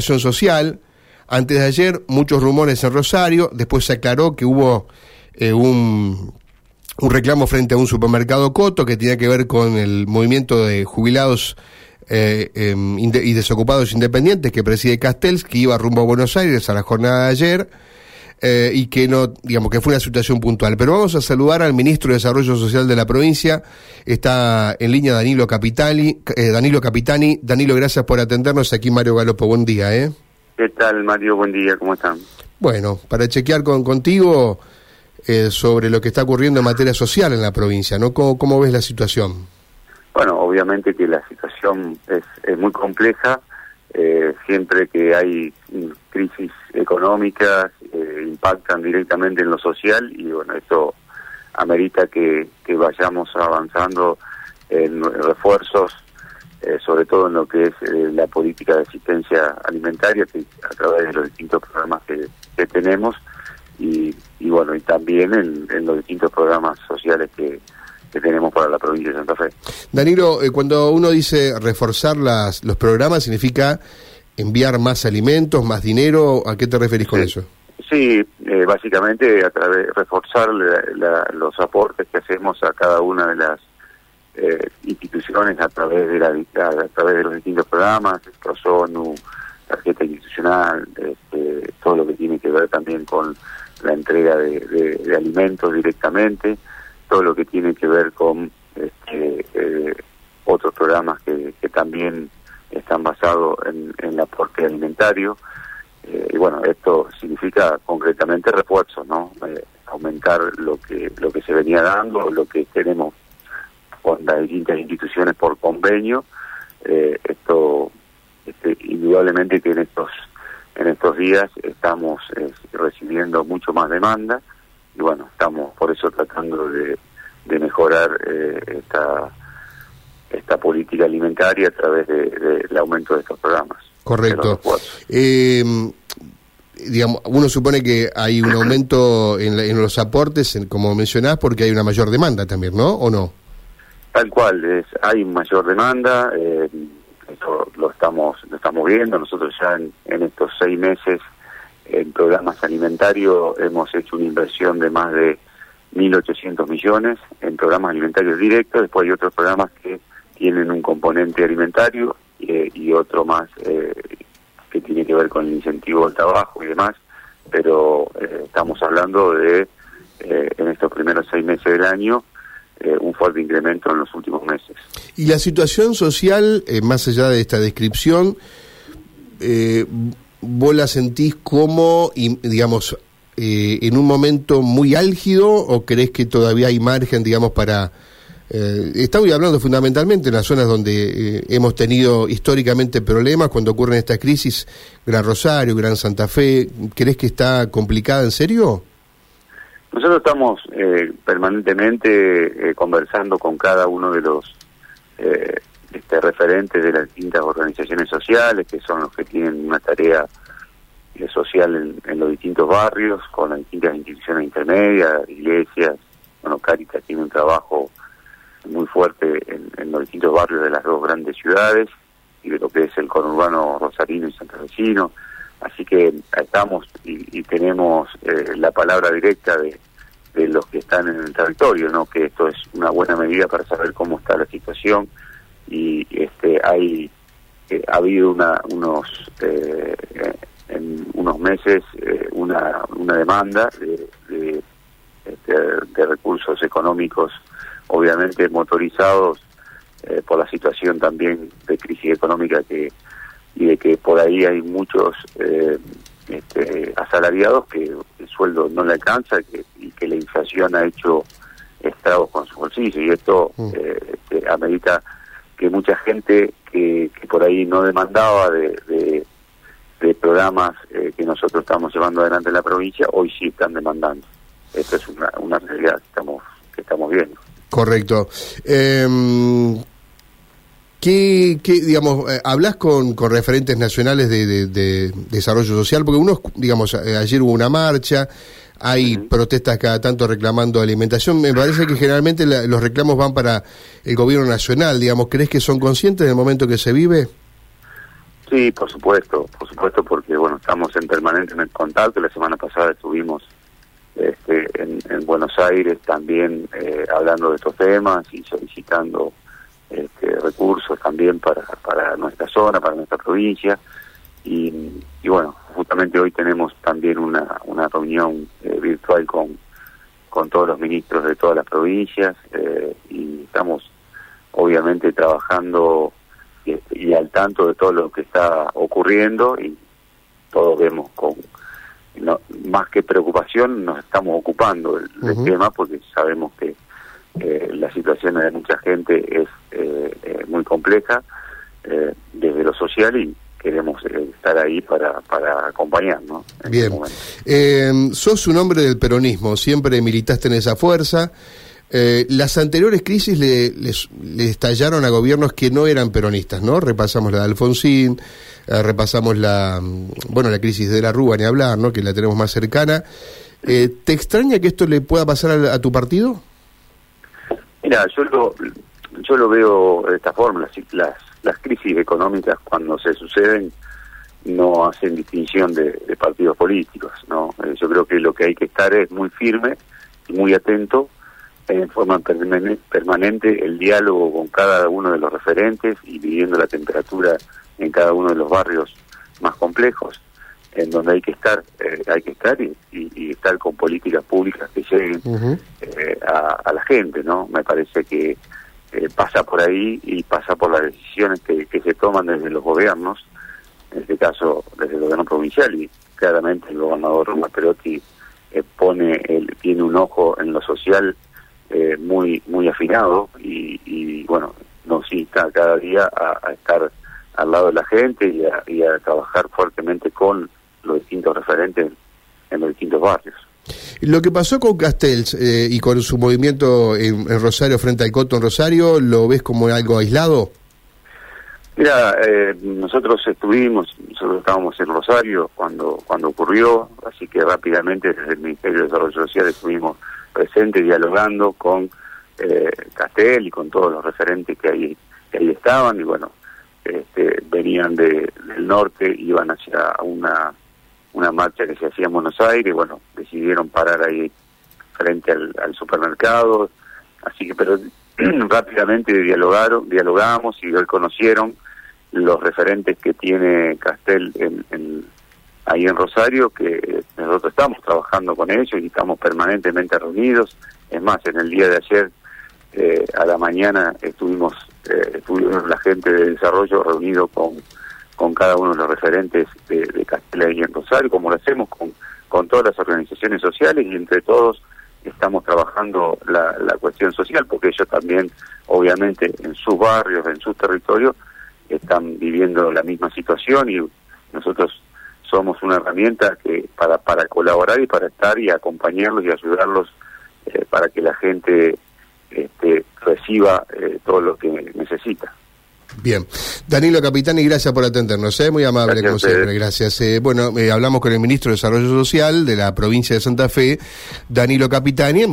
situación social. Antes de ayer, muchos rumores en Rosario, después se aclaró que hubo eh, un, un reclamo frente a un supermercado Coto que tenía que ver con el movimiento de jubilados eh, em, y desocupados independientes que preside Castells, que iba rumbo a Buenos Aires a la jornada de ayer eh, y que no, digamos que fue una situación puntual. Pero vamos a saludar al ministro de Desarrollo Social de la provincia. Está en línea Danilo Capitani. eh, Danilo Capitani. Danilo, gracias por atendernos. Aquí Mario Galopo. Buen día, ¿eh? ¿Qué tal, Mario? Buen día, ¿cómo están? Bueno, para chequear con contigo eh, sobre lo que está ocurriendo en materia social en la provincia, ¿no? ¿Cómo, cómo ves la situación? Bueno, obviamente que la situación es, es muy compleja. eh, siempre que hay crisis económicas, eh, impactan directamente en lo social y bueno, esto amerita que, que vayamos avanzando en refuerzos, eh, sobre todo en lo que es eh, la política de asistencia alimentaria, que a través de los distintos programas que, que tenemos y, y bueno, y también en, en los distintos programas sociales que, que tenemos para la provincia de Santa Fe. Danilo, eh, cuando uno dice reforzar las, los programas, ¿significa enviar más alimentos, más dinero? ¿A qué te referís con Sí. eso? Sí, eh, básicamente a través reforzar la- los aportes que hacemos a cada una de las eh, instituciones a través de la a, través de los distintos programas, ProSONU, tarjeta institucional, este, todo lo que tiene que ver también con la entrega de alimentos directamente, todo lo que tiene que ver con este, eh, otros programas que, que también están basados en, en el aporte alimentario. Eh, y bueno, esto significa concretamente refuerzos, ¿no? Eh, aumentar lo que lo que se venía dando, lo que tenemos con las distintas instituciones por convenio. Eh, esto, este, indudablemente que en estos en estos días estamos recibiendo mucho más demanda y bueno, estamos por eso tratando de, de mejorar eh, esta esta política alimentaria a través de- de- del aumento de estos programas. de Correcto. Eh, digamos, uno supone que hay un aumento en, la- en los aportes, en- como mencionás, porque hay una mayor demanda también, ¿no? ¿O no? Tal cual, es, hay mayor demanda, eh, eso lo estamos, lo estamos viendo, nosotros ya en, estos seis meses en programas alimentarios hemos hecho una inversión de más de 1.800 millones en programas alimentarios directos, después hay otros programas que tienen un componente alimentario eh, y otro más eh, que tiene que ver con el incentivo al trabajo y demás, pero eh, estamos hablando de, eh, en estos primeros seis meses del año, eh, un fuerte incremento en los últimos meses. Y la situación social, más allá de esta descripción, ¿vos la sentís como, digamos, en un momento muy álgido o crees que todavía hay margen, digamos, para... Eh, estamos hablando fundamentalmente en las zonas donde eh, hemos tenido históricamente problemas cuando ocurren estas crisis, Gran Rosario, Gran Santa Fe, ¿crees que está complicada en serio? Nosotros estamos eh, permanentemente eh, conversando con cada uno de los eh, este, referentes de las distintas organizaciones sociales, que son los que tienen una tarea social en, en los distintos barrios, con las distintas instituciones intermedias, iglesias. Bueno, Caritas tiene un trabajo muy fuerte en, en los distintos barrios de las dos grandes ciudades y de lo que es el conurbano rosarino y santafesino. Así que estamos y, tenemos eh, la palabra directa de, de los que están en el territorio, ¿no? Que esto es una buena medida para saber cómo está la situación y este hay eh, ha habido una, unos eh, en unos meses eh, una una demanda de, de, este, de recursos económicos, obviamente motorizados eh, por la situación también de crisis económica que y de que por ahí hay muchos eh, este, asalariados que el sueldo no le alcanza que, y que la inflación ha hecho estragos con su bolsillo. Y esto Mm. eh, este, amerita que mucha gente que, que por ahí no demandaba de, de, de programas eh, que nosotros estamos llevando adelante en la provincia hoy sí están demandando. Esto es una, una realidad que estamos que estamos viendo Correcto. Eh, ¿Qué, qué, digamos, eh, hablas con, con referentes nacionales de, de- de desarrollo social? Porque uno, digamos, ayer hubo una marcha, hay protestas cada tanto reclamando alimentación. Me parece que generalmente la- los reclamos van para el gobierno nacional, digamos. ¿Crees que son conscientes del momento que se vive? Sí, por supuesto, por supuesto, porque bueno, estamos en permanente contacto. La semana pasada estuvimos este, en, Buenos Aires también eh, hablando de estos temas y solicitando este, recursos también para, para nuestra zona, para nuestra provincia. Y, bueno, justamente hoy tenemos también una, una reunión eh, virtual con, con todos los ministros de todas las provincias eh, y estamos obviamente trabajando y, al tanto de todo lo que está ocurriendo y todos vemos con más que preocupación nos estamos ocupando del, tema porque sabemos que eh, la situación de mucha gente es eh, eh, muy compleja desde lo social y queremos estar ahí para, para acompañarnos. Bien, sos un hombre del peronismo, siempre militaste en esa fuerza. Eh, las anteriores crisis le, le, estallaron a gobiernos que no eran peronistas, ¿no? Repasamos la de Alfonsín, eh, repasamos la, mm, bueno, la crisis de la Rúa, ni hablar, ¿no? Que la tenemos más cercana. Eh, ¿Te extraña que esto le pueda pasar a, tu partido? Mira, yo lo, yo lo veo de esta forma. Las, las, las crisis económicas cuando se suceden no hacen distinción de, de partidos políticos, ¿no? yo creo que lo que hay que estar es muy firme y muy atento en forma permanente el diálogo con cada uno de los referentes y viviendo la temperatura en cada uno de los barrios más complejos en donde hay que estar eh, hay que estar y, estar con políticas públicas que lleguen eh, a, la gente no me parece que eh, pasa por ahí y pasa por las decisiones que, se toman desde los gobiernos en este caso desde el gobierno provincial y claramente el gobernador Roma Perotti pone el, tiene un ojo en lo social eh, muy muy afinado y, bueno, nos insta cada día a, estar al lado de la gente y a, trabajar fuertemente con los distintos referentes en los distintos barrios. Lo que pasó con Castells eh, y con su movimiento en, Rosario frente al Coto en Rosario, ¿lo ves como algo aislado? Mira, eh, nosotros estuvimos, nosotros estábamos en Rosario cuando cuando ocurrió, así que rápidamente desde el Ministerio de Desarrollo Social estuvimos presente dialogando con eh, Castel y con todos los referentes que ahí, que ahí estaban y bueno, este, venían de, del norte, iban hacia una, una marcha que se hacía en Buenos Aires, y bueno, decidieron parar ahí frente al, supermercado, así que pero rápidamente dialogaron, dialogamos y hoy conocieron los referentes que tiene Castel en, en, ahí en Rosario, que nosotros estamos trabajando con ellos y estamos permanentemente reunidos. Es más, en el día de ayer eh, a la mañana estuvimos, eh, estuvimos la gente de desarrollo reunido con, con cada uno de los referentes de, de y en Rosario, como lo hacemos con, con todas las organizaciones sociales y entre todos estamos trabajando la, la cuestión social, porque ellos también, obviamente, en sus barrios, en sus territorios, están viviendo la misma situación y nosotros somos una herramienta que para, para colaborar y para estar y acompañarlos y ayudarlos eh, para que la gente este, reciba eh, todo lo que necesita. Bien. Danilo Capitani, gracias por atendernos. ¿eh? Muy amable, como siempre. Gracias. Eh, bueno, hablamos con el ministro de Desarrollo Social de la provincia de Santa Fe, Danilo Capitani.